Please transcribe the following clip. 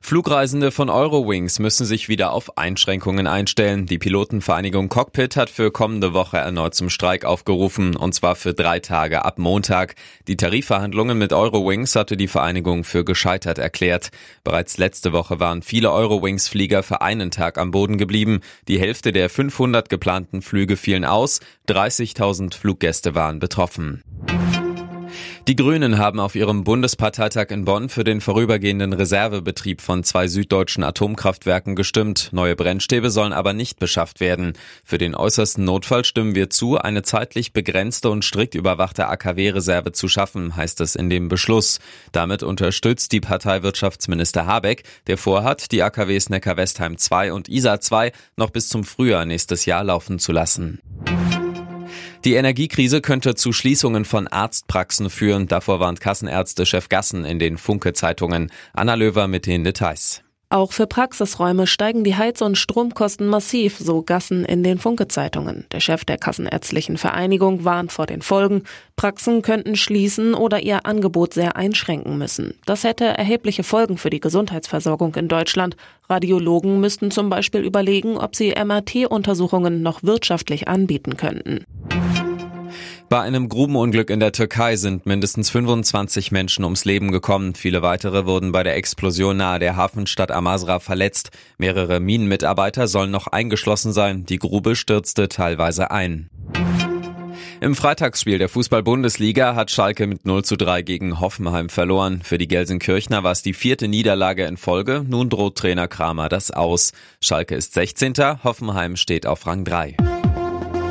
Flugreisende von Eurowings müssen sich wieder auf Einschränkungen einstellen. Die Pilotenvereinigung Cockpit hat für kommende Woche erneut zum Streik aufgerufen, und zwar für drei Tage ab Montag. Die Tarifverhandlungen mit Eurowings hatte die Vereinigung für gescheitert erklärt. Bereits letzte Woche waren viele Eurowings-Flieger für einen Tag am Boden geblieben. Die Hälfte der 500 geplanten Flüge fielen aus. 30.000 Fluggäste waren betroffen. Die Grünen haben auf ihrem Bundesparteitag in Bonn für den vorübergehenden Reservebetrieb von zwei süddeutschen Atomkraftwerken gestimmt. Neue Brennstäbe sollen aber nicht beschafft werden. Für den äußersten Notfall stimmen wir zu, eine zeitlich begrenzte und strikt überwachte AKW-Reserve zu schaffen, heißt es in dem Beschluss. Damit unterstützt die Partei Wirtschaftsminister Habeck, der vorhat, die AKWs Neckar-Westheim 2 und Isar 2 noch bis zum Frühjahr nächstes Jahr laufen zu lassen. Die Energiekrise könnte zu Schließungen von Arztpraxen führen. Davor warnt Kassenärzte-Chef Gassen in den Funke-Zeitungen. Anna Löwer mit den Details. Auch für Praxisräume steigen die Heiz- und Stromkosten massiv, so Gassen in den Funke-Zeitungen. Der Chef der Kassenärztlichen Vereinigung warnt vor den Folgen. Praxen könnten schließen oder ihr Angebot sehr einschränken müssen. Das hätte erhebliche Folgen für die Gesundheitsversorgung in Deutschland. Radiologen müssten zum Beispiel überlegen, ob sie MRT-Untersuchungen noch wirtschaftlich anbieten könnten. Bei einem Grubenunglück in der Türkei sind mindestens 25 Menschen ums Leben gekommen. Viele weitere wurden bei der Explosion nahe der Hafenstadt Amasra verletzt. Mehrere Minenmitarbeiter sollen noch eingeschlossen sein. Die Grube stürzte teilweise ein. Im Freitagsspiel der Fußball-Bundesliga hat Schalke mit 0 zu 3 gegen Hoffenheim verloren. Für die Gelsenkirchner war es die vierte Niederlage in Folge. Nun droht Trainer Kramer das aus. Schalke ist 16. Hoffenheim steht auf Rang 3.